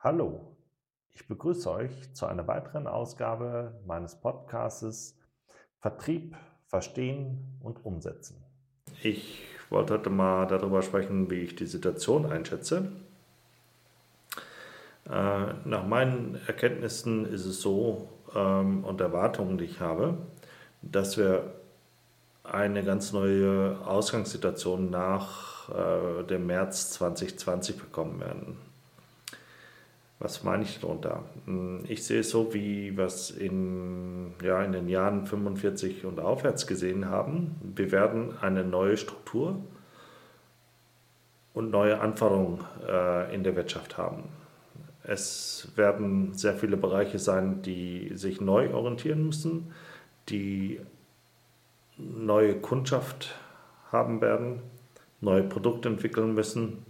Hallo, ich begrüße euch zu einer weiteren Ausgabe meines Podcasts Vertrieb, Verstehen und Umsetzen. Ich wollte heute mal darüber sprechen, wie ich die Situation einschätze. Äh, nach meinen Erkenntnissen ist es so ähm, und Erwartungen, die ich habe, dass wir eine ganz neue Ausgangssituation nach äh, dem März 2020 bekommen werden. Was meine ich darunter? Hm, ich sehe es so, wie wir es in, ja, in den Jahren 45 und aufwärts gesehen haben. Wir werden eine neue Struktur und neue Anforderungen äh, in der Wirtschaft haben. Es werden sehr viele Bereiche sein, die sich neu orientieren müssen, die neue Kundschaft haben werden, neue Produkte entwickeln müssen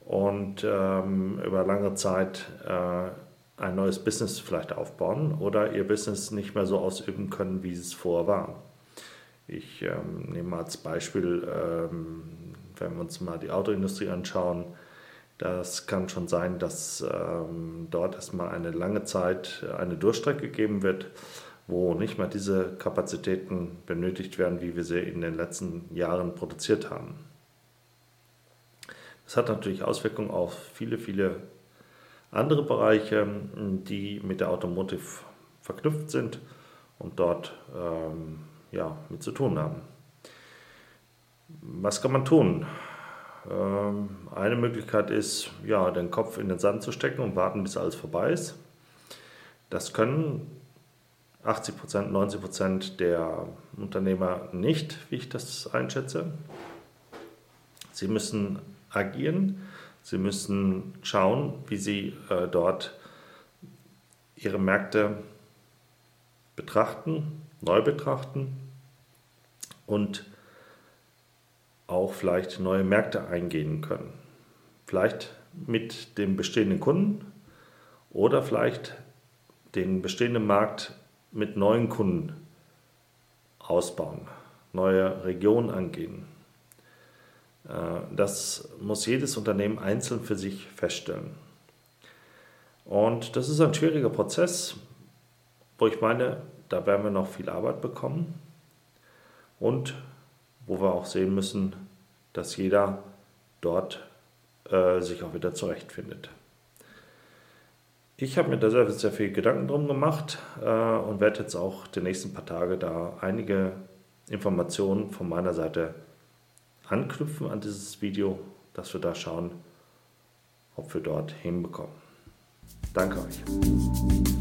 und ähm, über lange Zeit äh, ein neues Business vielleicht aufbauen oder ihr Business nicht mehr so ausüben können, wie es vorher war. Ich ähm, nehme als Beispiel, ähm, wenn wir uns mal die Autoindustrie anschauen, das kann schon sein, dass ähm, dort erstmal eine lange Zeit eine Durchstrecke geben wird, wo nicht mehr diese Kapazitäten benötigt werden, wie wir sie in den letzten Jahren produziert haben. Das hat natürlich Auswirkungen auf viele, viele andere Bereiche, die mit der Automotive verknüpft sind und dort ähm, ja, mit zu tun haben. Was kann man tun? Ähm, eine Möglichkeit ist, ja, den Kopf in den Sand zu stecken und warten, bis alles vorbei ist. Das können 80% 90% der Unternehmer nicht, wie ich das einschätze. Sie müssen agieren. Sie müssen schauen, wie sie äh, dort ihre Märkte betrachten, neu betrachten und auch vielleicht neue Märkte eingehen können. Vielleicht mit dem bestehenden Kunden oder vielleicht den bestehenden Markt mit neuen Kunden ausbauen, neue Regionen angehen. Äh, das muss jedes Unternehmen einzeln für sich feststellen. Und das ist ein schwieriger Prozess, wo ich meine, da werden wir noch viel Arbeit bekommen und wo wir auch sehen müssen, dass jeder dort äh, sich auch wieder zurechtfindet. Ich habe mir da sehr, viel Gedanken drum gemacht äh, und werde jetzt auch die nächsten paar Tage da einige Informationen von meiner Seite anknüpfen an dieses Video, dass wir da schauen, ob wir dort hinbekommen. Danke euch.